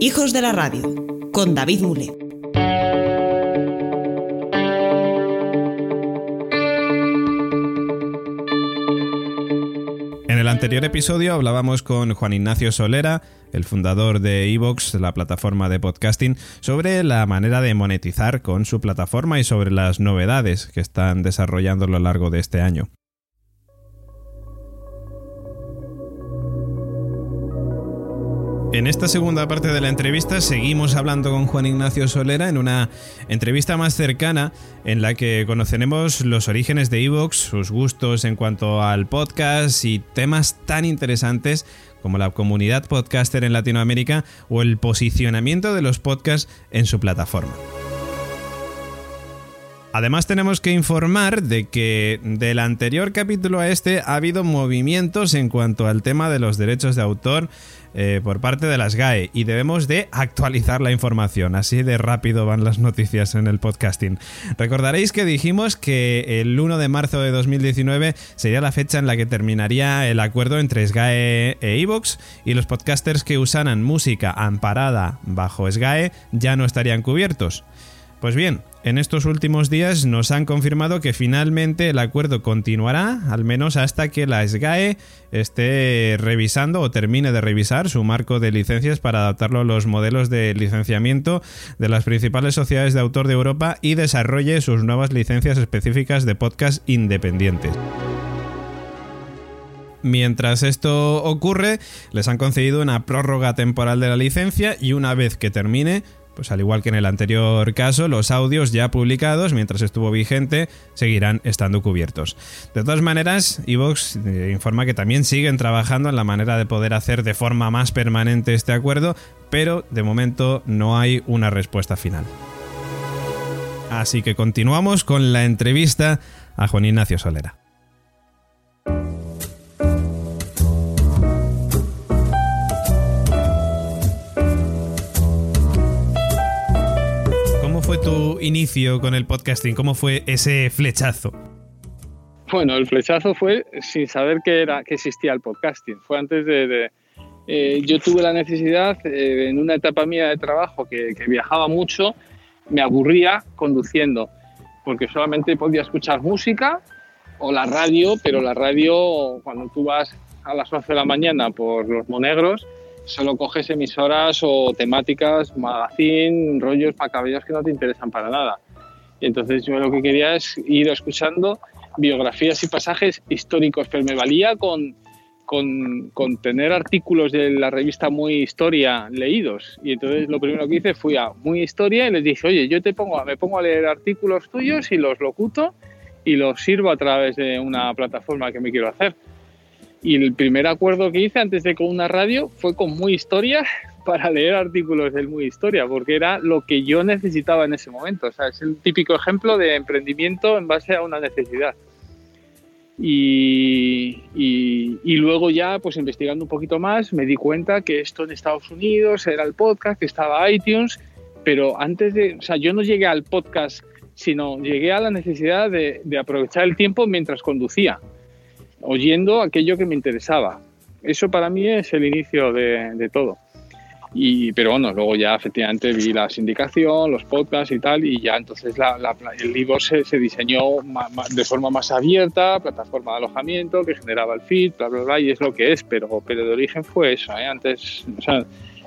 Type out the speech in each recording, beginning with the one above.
Hijos de la Radio, con David Mule. En el anterior episodio hablábamos con Juan Ignacio Solera, el fundador de Evox, la plataforma de podcasting, sobre la manera de monetizar con su plataforma y sobre las novedades que están desarrollando a lo largo de este año. En esta segunda parte de la entrevista seguimos hablando con Juan Ignacio Solera en una entrevista más cercana en la que conoceremos los orígenes de Evox, sus gustos en cuanto al podcast y temas tan interesantes como la comunidad podcaster en Latinoamérica o el posicionamiento de los podcasts en su plataforma. Además tenemos que informar de que del anterior capítulo a este ha habido movimientos en cuanto al tema de los derechos de autor eh, por parte de las GAE y debemos de actualizar la información. Así de rápido van las noticias en el podcasting. Recordaréis que dijimos que el 1 de marzo de 2019 sería la fecha en la que terminaría el acuerdo entre SGAE e Evox y los podcasters que usaran música amparada bajo SGAE ya no estarían cubiertos. Pues bien, en estos últimos días nos han confirmado que finalmente el acuerdo continuará, al menos hasta que la SGAE esté revisando o termine de revisar su marco de licencias para adaptarlo a los modelos de licenciamiento de las principales sociedades de autor de Europa y desarrolle sus nuevas licencias específicas de podcast independientes. Mientras esto ocurre, les han concedido una prórroga temporal de la licencia y una vez que termine, pues al igual que en el anterior caso, los audios ya publicados mientras estuvo vigente seguirán estando cubiertos. De todas maneras, Evox eh, informa que también siguen trabajando en la manera de poder hacer de forma más permanente este acuerdo, pero de momento no hay una respuesta final. Así que continuamos con la entrevista a Juan Ignacio Solera. Inicio con el podcasting? ¿Cómo fue ese flechazo? Bueno, el flechazo fue sin saber que, era, que existía el podcasting. Fue antes de... Eh, yo tuve la necesidad, eh, en una etapa mía de trabajo que, que viajaba mucho, me aburría conduciendo, porque solamente podía escuchar música o la radio, pero la radio, cuando tú vas a las 11 de la mañana por los monegros, solo coges emisoras o temáticas, magazine, rollos para cabellos que no te interesan para nada. Y entonces yo lo que quería es ir escuchando biografías y pasajes históricos, pero me valía con, con, con, tener artículos de la revista Muy Historia leídos. Y entonces lo primero que hice fui a Muy Historia y les dije, oye, yo te pongo, me pongo a leer artículos tuyos y los locuto y los sirvo a través de una plataforma que me quiero hacer. Y el primer acuerdo que hice antes de con una radio fue con Muy Historia para leer artículos del Muy Historia, porque era lo que yo necesitaba en ese momento. O sea, es el típico ejemplo de emprendimiento en base a una necesidad. Y, y, luego ya, pues investigando un poquito más, me di cuenta que esto en Estados Unidos era el podcast, que estaba iTunes, pero antes de, o sea, yo no llegué al podcast, sino llegué a la necesidad de, de aprovechar el tiempo mientras conducía oyendo aquello que me interesaba. Eso para mí es el inicio de, todo. Y, pero bueno, luego ya efectivamente vi la sindicación, los podcasts y tal, y ya entonces el libro se, diseñó de forma más abierta, plataforma de alojamiento que generaba el feed, bla, bla, bla, y es lo que es, pero, pero de origen fue eso. ¿eh? Antes,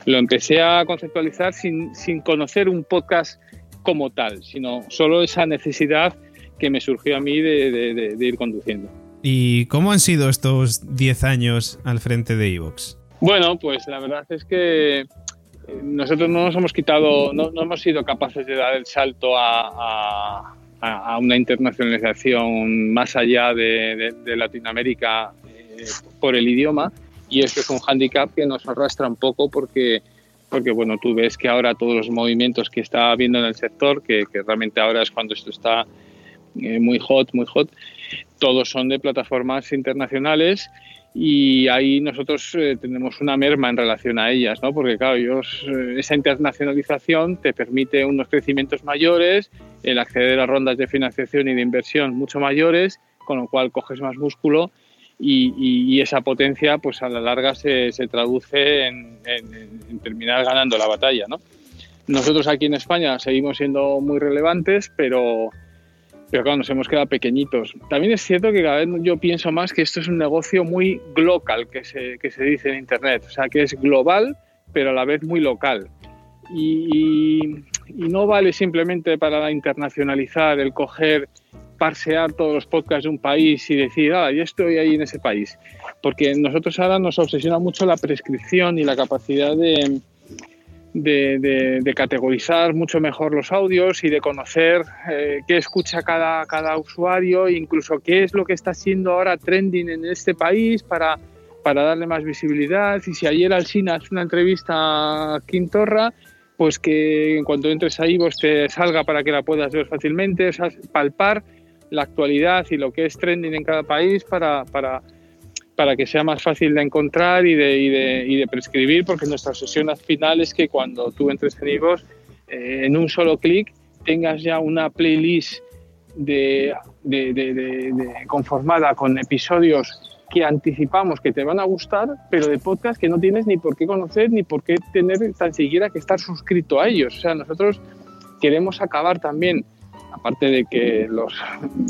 lo empecé a conceptualizar sin, sin conocer un podcast como tal, sino solo esa necesidad que me surgió a mí de ir conduciendo. ¿Y cómo han sido estos 10 años al frente de Evox? Bueno, pues la verdad es que eh, nosotros no nos hemos quitado, no, hemos sido capaces de dar el salto a, una internacionalización más allá de, Latinoamérica eh, por el idioma y esto es un hándicap que nos arrastra un poco porque porque bueno, tú ves que ahora todos los movimientos que está habiendo en el sector, que, que realmente ahora es cuando esto está eh, muy hot, muy hot, todos son de plataformas internacionales y ahí nosotros eh, tenemos una merma en relación a ellas, ¿no? porque claro, ellos, eh, esa internacionalización te permite unos crecimientos mayores, el acceder a rondas de financiación y de inversión mucho mayores, con lo cual coges más músculo y, esa potencia pues a la larga se, traduce en, terminar ganando la batalla. ¿no? Nosotros aquí en España seguimos siendo muy relevantes, pero, pero claro, nos hemos quedado pequeñitos. También es cierto que cada vez yo pienso más que esto es un negocio muy global, que se, que se dice en Internet, o sea, que es global, pero a la vez muy local. Y, y no vale simplemente para internacionalizar el coger parsear todos los podcasts de un país y decir, ah, yo estoy ahí en ese país. Porque nosotros ahora nos obsesiona mucho la prescripción y la capacidad de, de, categorizar mucho mejor los audios y de conocer eh, qué escucha cada, cada usuario, incluso qué es lo que está siendo ahora trending en este país para, para darle más visibilidad. Y si ayer Alcina hace una entrevista a Quintorra, pues que en cuanto entres ahí vos te salga para que la puedas ver fácilmente, o palpar la actualidad y lo que es trending en cada país para, para, para que sea más fácil de encontrar y de, y de, y de prescribir, porque nuestra obsesión final es que cuando tú entres en eh, en un solo clic tengas ya una playlist de, conformada con episodios que anticipamos que te van a gustar, pero de podcast que no tienes ni por qué conocer ni por qué tener tan siquiera que estar suscrito a ellos. O sea, nosotros queremos acabar también aparte de que, los,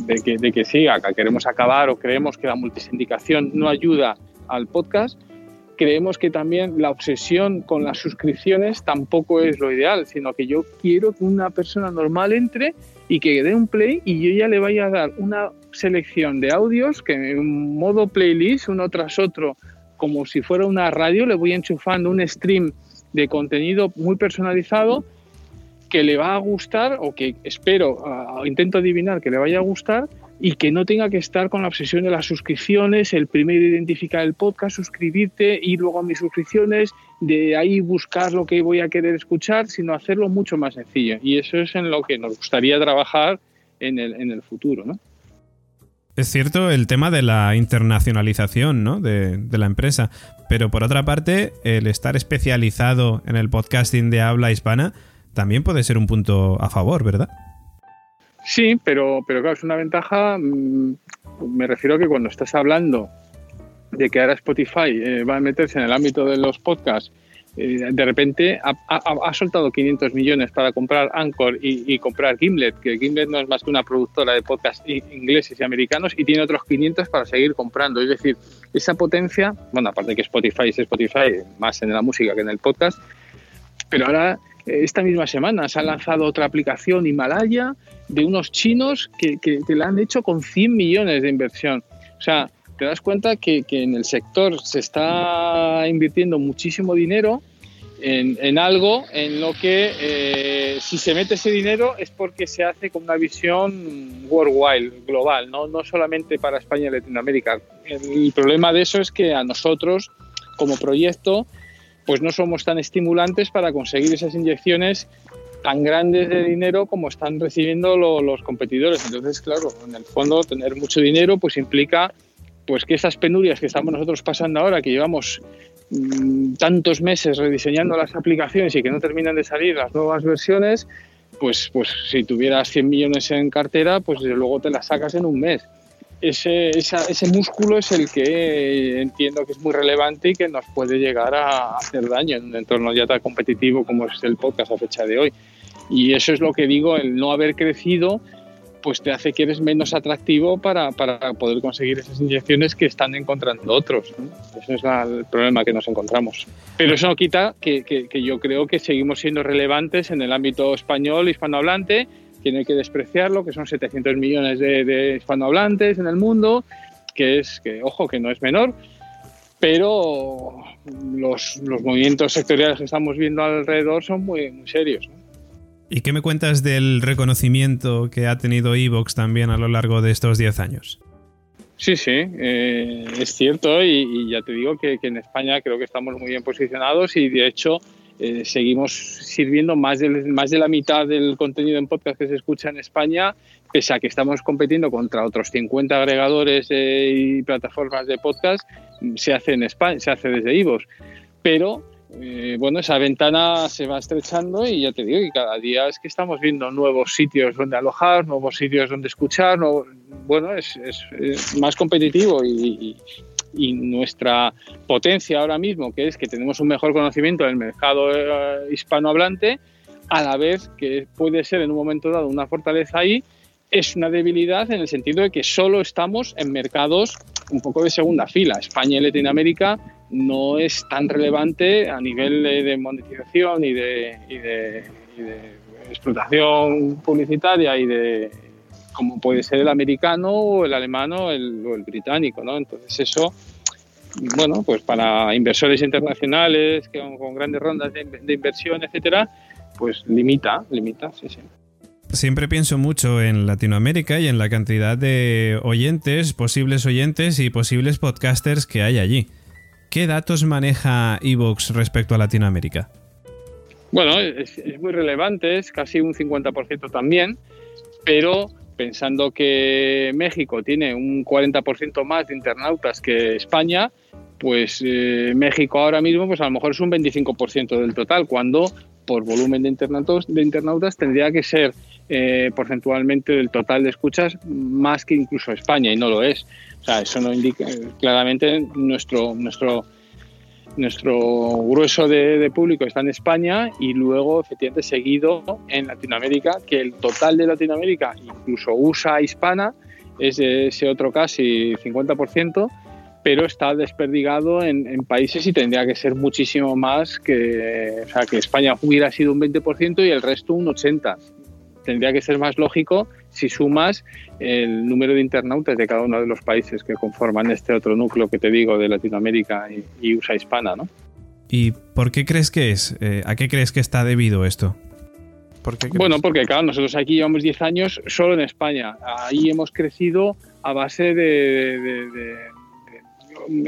de que, de que siga, que queremos acabar o creemos que la multisindicación no ayuda al podcast, creemos que también la obsesión con las suscripciones tampoco es lo ideal, sino que yo quiero que una persona normal entre y que dé un play y yo ya le vaya a dar una selección de audios que en modo playlist, uno tras otro, como si fuera una radio, le voy enchufando un stream de contenido muy personalizado que le va a gustar o que espero, intento adivinar que le vaya a gustar y que no tenga que estar con la obsesión de las suscripciones, el primero identificar el podcast, suscribirte, y luego a mis suscripciones, de ahí buscar lo que voy a querer escuchar, sino hacerlo mucho más sencillo. Y eso es en lo que nos gustaría trabajar en el, en el futuro. ¿no? Es cierto el tema de la internacionalización ¿no? de, de, la empresa, pero por otra parte, el estar especializado en el podcasting de habla hispana también puede ser un punto a favor, ¿verdad? Sí, pero, pero claro, es una ventaja. Mm, me refiero a que cuando estás hablando de que ahora Spotify eh, va a meterse en el ámbito de los podcasts, eh, de repente ha, soltado 500 millones para comprar Anchor y, comprar Gimlet, que Gimlet no es más que una productora de podcasts ingleses y americanos, y tiene otros 500 para seguir comprando. Es decir, esa potencia, bueno, aparte que Spotify es Spotify, más en la música que en el podcast, pero ahora esta misma semana se ha lanzado otra aplicación Himalaya de unos chinos que, que, la han hecho con 100 millones de inversión. O sea, te das cuenta que, en el sector se está invirtiendo muchísimo dinero en, algo en lo que eh, si se mete ese dinero es porque se hace con una visión worldwide, global, no, no solamente para España y Latinoamérica. el problema de eso es que a nosotros, como proyecto, pues no somos tan estimulantes para conseguir esas inyecciones tan grandes de dinero como están recibiendo los competidores. Entonces, claro, en el fondo tener mucho dinero pues implica pues que esas penurias que estamos nosotros pasando ahora, que llevamos mm, tantos meses rediseñando las aplicaciones y que no terminan de salir las nuevas versiones, pues, pues si tuvieras 100 millones en cartera, pues luego te las sacas en un mes ese, ese músculo es el que entiendo que es muy relevante y que nos puede llegar a hacer daño en un entorno ya tan competitivo como es el podcast a fecha de hoy. Y eso es lo que digo, el no haber crecido pues te hace que eres menos atractivo para, para poder conseguir esas inyecciones que están encontrando otros. Ese es el problema que nos encontramos. Pero eso no quita que, que, que yo creo que seguimos siendo relevantes en el ámbito español, hispanohablante, tiene que despreciarlo, que son 700 millones de, hispanohablantes en el mundo, que es, que ojo, que no es menor, pero los, movimientos sectoriales que estamos viendo alrededor son muy, muy serios. ¿Y qué me cuentas del reconocimiento que ha tenido Evox también a lo largo de estos 10 años? Sí, sí, eh, es cierto y, ya te digo que, que, en España creo que estamos muy bien posicionados y de hecho eh, seguimos sirviendo más de, más de la mitad del contenido en podcast que se escucha en España, pese a que estamos compitiendo contra otros 50 agregadores eh, y plataformas de podcast, se hace en España, se hace desde IVOS. Pero eh, bueno, esa ventana se va estrechando y ya te digo que cada día es que estamos viendo nuevos sitios donde alojar, nuevos sitios donde escuchar, bueno, es, más competitivo y, nuestra potencia ahora mismo, que es que tenemos un mejor conocimiento del mercado eh, hispanohablante, a la vez que puede ser en un momento dado una fortaleza ahí, es una debilidad en el sentido de que solo estamos en mercados un poco de segunda fila. España y Latinoamérica no es tan relevante a nivel de, monetización y de, y de, explotación publicitaria y de como puede ser el americano o el alemán o el, británico, ¿no? Entonces eso, bueno, pues para inversores internacionales que con, grandes rondas de, de inversión, etcétera, pues limita, limita, sí, sí. Siempre pienso mucho en Latinoamérica y en la cantidad de oyentes, posibles oyentes y posibles podcasters que hay allí. ¿Qué datos maneja Evox respecto a Latinoamérica? Bueno, es, muy relevante, es casi un 50% también, pero pensando que México tiene un 40% más de internautas que España, pues eh, México ahora mismo pues a lo mejor es un 25% del total, cuando por volumen de internautas, de internautas tendría que ser eh, porcentualmente del total de escuchas más que incluso España y no lo es. O sea, eso no indica claramente nuestro nuestro nuestro grueso de, público está en España y luego efectivamente seguido en Latinoamérica, que el total de Latinoamérica, incluso USA hispana, es de ese otro casi 50%, pero está desperdigado en, en, países y tendría que ser muchísimo más que, o sea, que España hubiera sido un 20% y el resto un 80% tendría que ser más lógico si sumas el número de internautas de cada uno de los países que conforman este otro núcleo que te digo de Latinoamérica y, USA hispana, ¿no? ¿Y por qué crees que es? Eh, ¿A qué crees que está debido esto? bueno, porque claro, nosotros aquí llevamos 10 años solo en España. Ahí hemos crecido a base de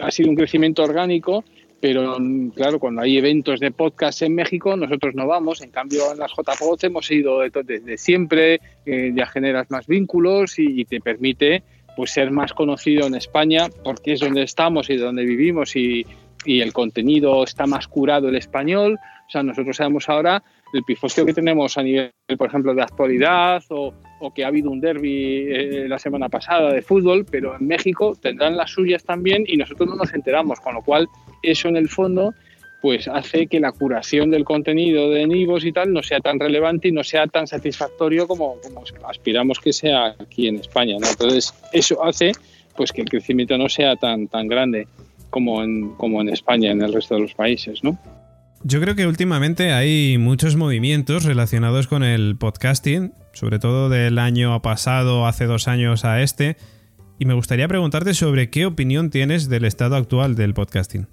ha sido un crecimiento orgánico pero claro, cuando hay eventos de podcast en México, nosotros no vamos. En cambio, en las JPOD hemos ido desde siempre, eh, ya generas más vínculos y, te permite pues ser más conocido en España porque es donde estamos y donde vivimos y, y el contenido está más curado el español. O sea, nosotros sabemos ahora el pifostio que tenemos a nivel, por ejemplo, de actualidad o, o que ha habido un derby eh, la semana pasada de fútbol, pero en México tendrán las suyas también y nosotros no nos enteramos, con lo cual eso en el fondo pues hace que la curación del contenido de Nivos y tal no sea tan relevante y no sea tan satisfactorio como, aspiramos que sea aquí en España. Entonces, eso hace pues que el crecimiento no sea tan, tan grande como en, como en España, en el resto de los países. ¿no? Yo creo que últimamente hay muchos movimientos relacionados con el podcasting, sobre todo del año pasado, hace dos años a este, y me gustaría preguntarte sobre qué opinión tienes del estado actual del podcasting.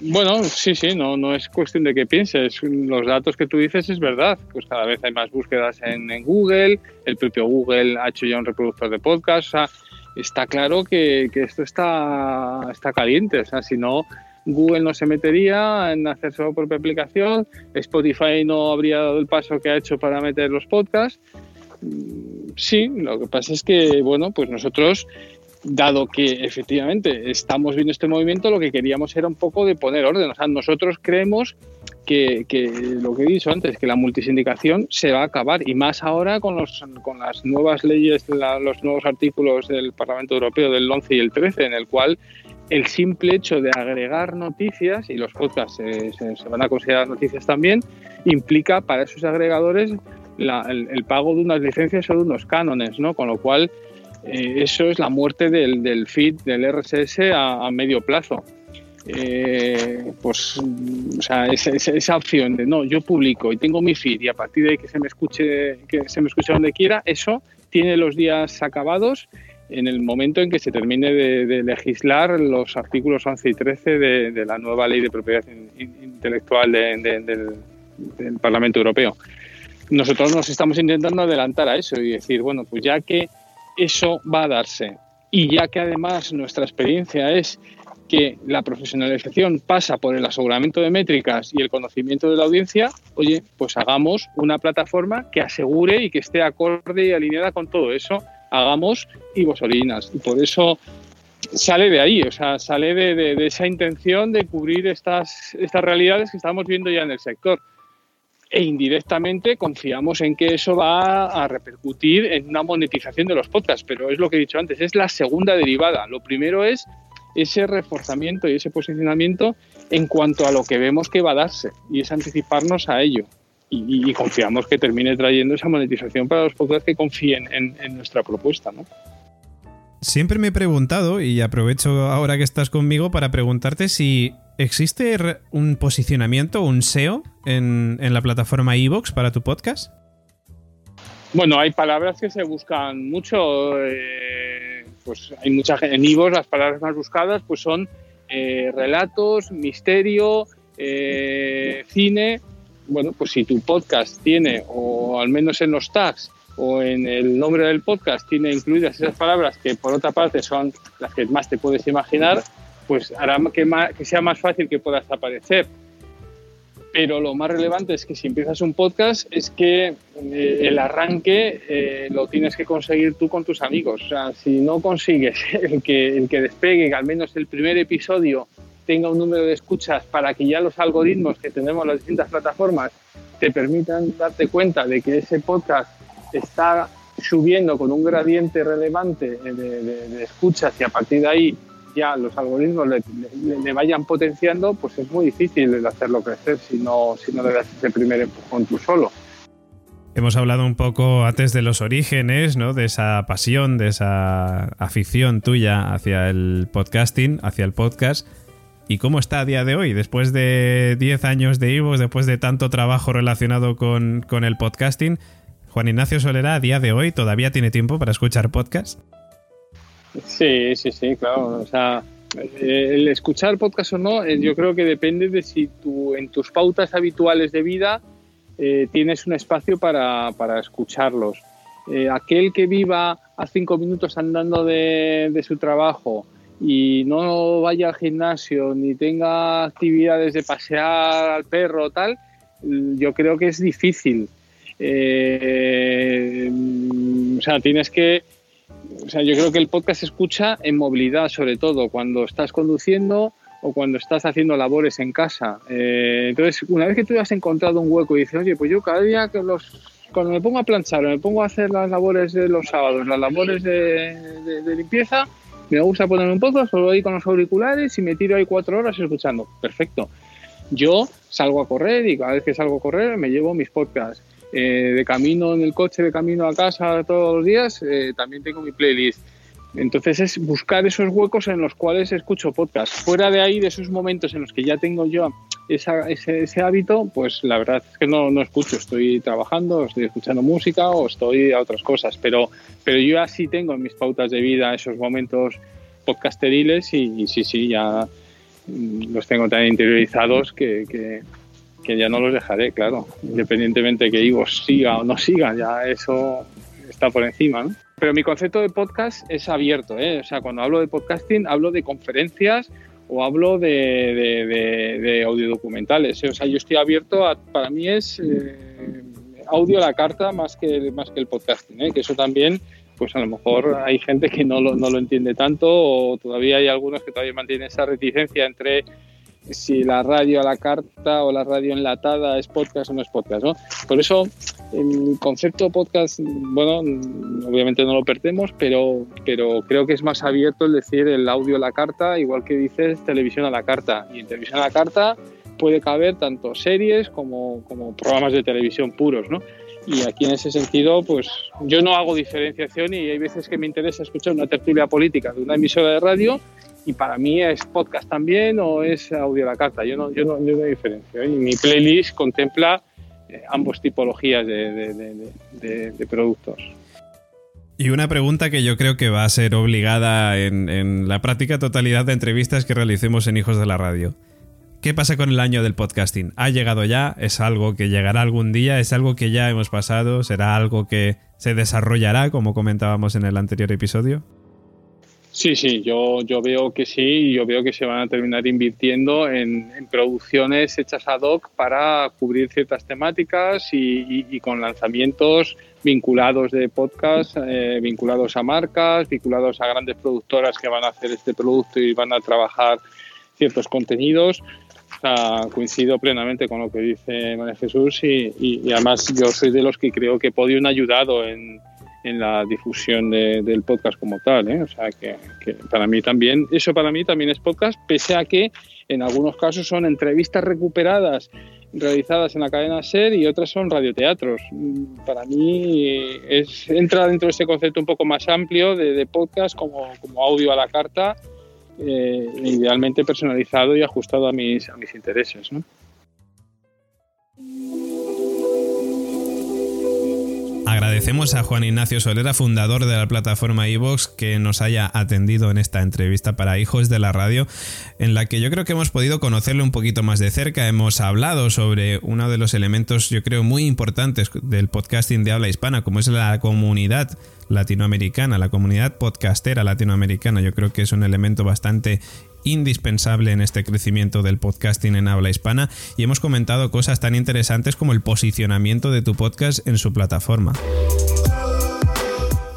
Bueno, sí, sí, no, no es cuestión de que pienses. Los datos que tú dices es verdad. Pues cada vez hay más búsquedas en, Google, el propio Google ha hecho ya un reproductor de podcast. O sea, está claro que, que esto está, está caliente. O sea, si no, Google no se metería en hacer su propia aplicación, Spotify no habría dado el paso que ha hecho para meter los podcasts. Mm, sí, lo que pasa es que, bueno, pues nosotros, dado que efectivamente estamos viendo este movimiento, lo que queríamos era un poco de poner orden. O sea, nosotros creemos que, lo que he dicho antes, que la multisindicación se va a acabar y más ahora con, los, con las nuevas leyes, los nuevos artículos del Parlamento Europeo del 11 y el 13, en el cual el simple hecho de agregar noticias, y los podcasts se, van a considerar noticias también, implica para esos agregadores el, pago de unas licencias o de unos cánones, ¿no? Con lo cual, eh, eso es la muerte del, feed del RSS a, medio plazo. Eh, pues, o sea, esa, esa, opción de no, yo publico y tengo mi feed y a partir de ahí que se me escuche, que se me escuche donde quiera, eso tiene los días acabados en el momento en que se termine de, legislar los artículos 11 y 13 de, la nueva ley de propiedad intelectual del, Parlamento Europeo. Nosotros nos estamos intentando adelantar a eso y decir, bueno, pues ya que eso va a darse y ya que además nuestra experiencia es que la profesionalización pasa por el aseguramiento de métricas y el conocimiento de la audiencia, oye, pues hagamos una plataforma que asegure y que esté acorde y alineada con todo eso hagamos y Originals. Y por eso sale de ahí, o sea, sale de, esa intención de cubrir estas, estas realidades que estamos viendo ya en el sector. e indirectamente confiamos en que eso va a repercutir en una monetización de los podcasts, pero es lo que he dicho antes, es la segunda derivada. Lo primero es ese reforzamiento y ese posicionamiento en cuanto a lo que vemos que va a darse y es anticiparnos a ello. Y, confiamos que termine trayendo esa monetización para los podcasts que confíen en, en nuestra propuesta. ¿no? Siempre me he preguntado, y aprovecho ahora que estás conmigo para preguntarte si existe un posicionamiento, un SEO en, la plataforma Evox para tu podcast. Bueno, hay palabras que se buscan mucho. Eh, pues hay mucha en Evox las palabras más buscadas pues son eh, relatos, misterio, eh, cine. Bueno, pues si tu podcast tiene, o al menos en los tags, o en el nombre del podcast tiene incluidas esas palabras que por otra parte son las que más te puedes imaginar, pues hará que, que sea más fácil que puedas aparecer. Pero lo más relevante es que si empiezas un podcast es que eh, el arranque eh, lo tienes que conseguir tú con tus amigos. O sea, si no consigues el que, el que despegue, al menos el primer episodio tenga un número de escuchas para que ya los algoritmos que tenemos en las distintas plataformas te permitan darte cuenta de que ese podcast está subiendo con un gradiente relevante de, escuchas y a partir de ahí ya los algoritmos le, vayan potenciando, pues es muy difícil hacerlo crecer si no, si no le das ese primer empujón tú solo. Hemos hablado un poco antes de los orígenes, ¿no? De esa pasión, de esa afición tuya hacia el podcasting, hacia el podcast. ¿Y cómo está a día de hoy? Después de 10 años de Ivo, después de tanto trabajo relacionado con, con el podcasting, Juan Ignacio Solera a día de hoy todavía tiene tiempo para escuchar podcast. Sí, sí, sí, claro. O sea, el escuchar podcast o no, eh, yo creo que depende de si tú en tus pautas habituales de vida eh, tienes un espacio para, escucharlos. Eh, aquel que viva a cinco minutos andando de, de, su trabajo y no vaya al gimnasio ni tenga actividades de pasear al perro tal, yo creo que es difícil. Eh, o sea, tienes que... O sea, yo creo que el podcast se escucha en movilidad, sobre todo, cuando estás conduciendo o cuando estás haciendo labores en casa. Eh, entonces, una vez que tú has encontrado un hueco y dices, oye, pues yo cada día que los cuando me pongo a planchar o me pongo a hacer las labores de los sábados, las labores de, limpieza, me gusta poner un podcast, solo ahí con los auriculares y me tiro ahí cuatro horas escuchando. Perfecto. Yo salgo a correr y cada vez que salgo a correr me llevo mis podcasts. Eh, de camino en el coche, de camino a casa todos los días, eh, también tengo mi playlist. Entonces es buscar esos huecos en los cuales escucho podcast. Fuera de ahí, de esos momentos en los que ya tengo yo ese, hábito, pues la verdad es que no, no escucho. Estoy trabajando, estoy escuchando música o estoy a otras cosas. Pero, pero yo así tengo en mis pautas de vida esos momentos podcasteriles y, sí, sí, ya los tengo tan interiorizados que que ya no los dejaré, claro, independientemente que Ivo siga o no siga, ya eso está por encima, ¿no? Pero mi concepto de podcast es abierto, ¿eh? O sea, cuando hablo de podcasting hablo de conferencias o hablo de, de, de, audiodocumentales. ¿eh? O sea, yo estoy abierto a, para mí es eh, audio a la carta más que, más que el podcasting, ¿eh? que eso también, pues a lo mejor hay gente que no lo, no lo entiende tanto o todavía hay algunos que todavía mantienen esa reticencia entre si la radio a la carta o la radio enlatada es podcast o no es podcast, ¿no? Por eso el concepto podcast, bueno, obviamente no lo perdemos, pero, pero creo que es más abierto el decir el audio a la carta, igual que dices televisión a la carta. Y en televisión a la carta puede caber tanto series como, como programas de televisión puros, ¿no? Y aquí en ese sentido, pues yo no hago diferenciación y hay veces que me interesa escuchar una tertulia política de una emisora de radio y para mí es podcast también o es audio a la carta. Yo no, yo no, yo no diferencio. ¿eh? Y mi playlist contempla eh, ambos tipologías de, de, productos. Y una pregunta que yo creo que va a ser obligada en, en, la práctica totalidad de entrevistas que realicemos en Hijos de la Radio. ¿Qué pasa con el año del podcasting? ¿Ha llegado ya? ¿Es algo que llegará algún día? ¿Es algo que ya hemos pasado? ¿Será algo que se desarrollará, como comentábamos en el anterior episodio? Sí, sí, yo, yo veo que sí y yo veo que se van a terminar invirtiendo en, producciones hechas ad hoc para cubrir ciertas temáticas y, con lanzamientos vinculados de podcast, eh, vinculados a marcas, vinculados a grandes productoras que van a hacer este producto y van a trabajar ciertos contenidos. coincido plenamente con lo que dice María Jesús y, además yo soy de los que creo que Podium ha ayudado en, en la difusión del podcast como tal. ¿eh? O sea, que, para mí también, eso para mí también es podcast, pese a que en algunos casos son entrevistas recuperadas realizadas en la cadena SER y otras son radioteatros. Para mí es, entra dentro de ese concepto un poco más amplio de, podcast como, como, audio a la carta, eh, idealmente personalizado y ajustado a mis, a mis intereses. Agradecemos a Juan Ignacio Solera, fundador de la plataforma iVox, que nos haya atendido en esta entrevista para Hijos de la Radio, en la que yo creo que hemos podido conocerle un poquito más de cerca. Hemos hablado sobre uno de los elementos, yo creo, muy importantes del podcasting de habla hispana, como es la comunidad latinoamericana, la comunidad podcastera latinoamericana. Yo creo que es un elemento bastante indispensable en este crecimiento del podcasting en habla hispana y hemos comentado cosas tan interesantes como el posicionamiento de tu podcast en su plataforma.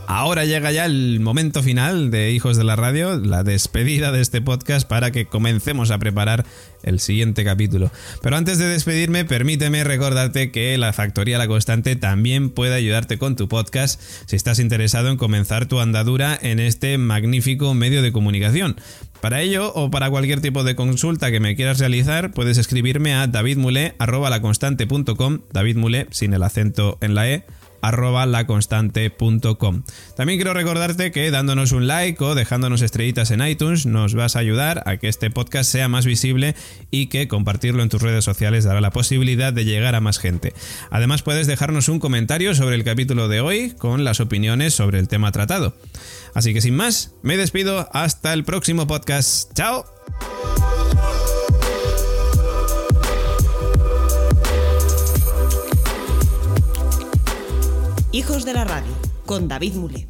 Ahora llega ya el momento final de Hijos de la Radio, la despedida de este podcast para que comencemos a preparar el siguiente capítulo. Pero antes de despedirme, permíteme recordarte que la Factoría La Constante también puede ayudarte con tu podcast si estás interesado en comenzar tu andadura en este magnífico medio de comunicación. Para ello o para cualquier tipo de consulta que me quieras realizar, puedes escribirme a davidmule.com, David sin el acento en la E arroba laconstante.com. También quiero recordarte que dándonos un like o dejándonos estrellitas en iTunes nos vas a ayudar a que este podcast sea más visible y que compartirlo en tus redes sociales dará la posibilidad de llegar a más gente. Además puedes dejarnos un comentario sobre el capítulo de hoy con las opiniones sobre el tema tratado. Así que sin más, me despido hasta el próximo podcast. ¡Chao! Hijos de la Radio, con David Mule.